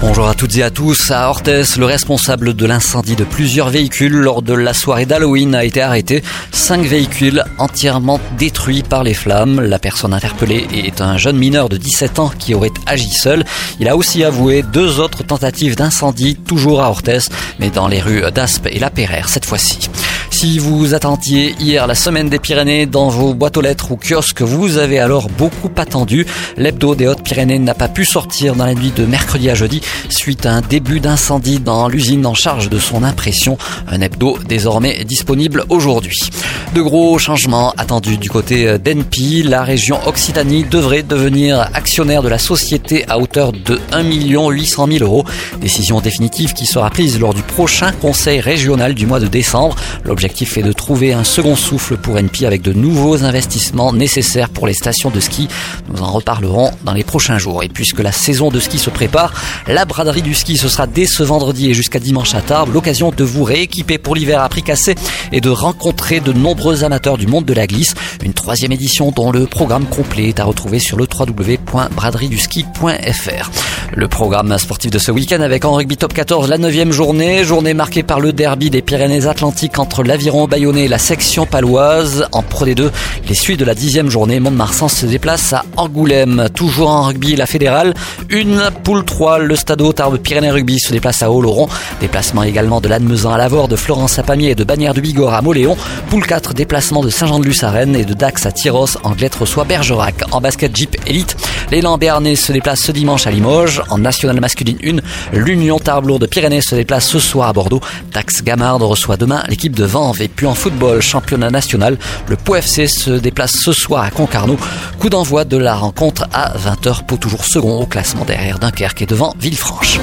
Bonjour à toutes et à tous. À Orthez, le responsable de l'incendie de plusieurs véhicules lors de la soirée d'Halloween a été arrêté. Cinq véhicules entièrement détruits par les flammes. La personne interpellée est un jeune mineur de 17 ans qui aurait agi seul. Il a aussi avoué deux autres tentatives d'incendie, toujours à Orthez, mais dans les rues d'Aspe et La cette fois-ci. Si vous attendiez hier la semaine des Pyrénées dans vos boîtes aux lettres ou kiosques, vous avez alors beaucoup attendu. L'hebdo des Hautes-Pyrénées n'a pas pu sortir dans la nuit de mercredi à jeudi suite à un début d'incendie dans l'usine en charge de son impression. Un hebdo désormais disponible aujourd'hui. De gros changements attendus du côté d'Enpi. La région Occitanie devrait devenir actionnaire de la société à hauteur de 1 800 000 euros. Décision définitive qui sera prise lors du prochain conseil régional du mois de décembre. Est de trouver un second souffle pour NP avec de nouveaux investissements nécessaires pour les stations de ski. Nous en reparlerons dans les prochains jours. Et puisque la saison de ski se prépare, la braderie du ski ce sera dès ce vendredi et jusqu'à dimanche à Tarbes. L'occasion de vous rééquiper pour l'hiver à prix cassé et de rencontrer de nombreux amateurs du monde de la glisse. Une troisième édition dont le programme complet est à retrouver sur le www.braderiedusski.fr. Le programme sportif de ce week-end avec en rugby top 14 la neuvième journée, journée marquée par le derby des Pyrénées-Atlantiques entre l'aviron bayonnais la section paloise. En Pro D2, les suites de la dixième journée, Mont-de-Marsan se déplace à Angoulême. Toujours en rugby, la fédérale. Une poule 3, le Stade Tarbes Pyrénées Rugby se déplace à Oloron. Déplacement également de Lannemezan à Lavore, de Florence à Pamiers et de Bagnères de Bigorre à Moléon. Poule 4, déplacement de Saint-Jean-de-Luz à Rennes et de Dax à Tyros. Anglette reçoit Bergerac. En basket Jeep Elite, l'élan Béarnais se déplace ce dimanche à Limoges. En nationale masculine 1, l'Union Tarbes de Pyrénées se déplace ce soir à Bordeaux. Dax Gamard reçoit demain l'équipe de Vanves. Et puis en football, championnat national, le Pau FC se déplace ce soir à Concarneau. Coup d'envoi de la rencontre à 20h pour toujours second au classement derrière Dunkerque et devant Villefranche.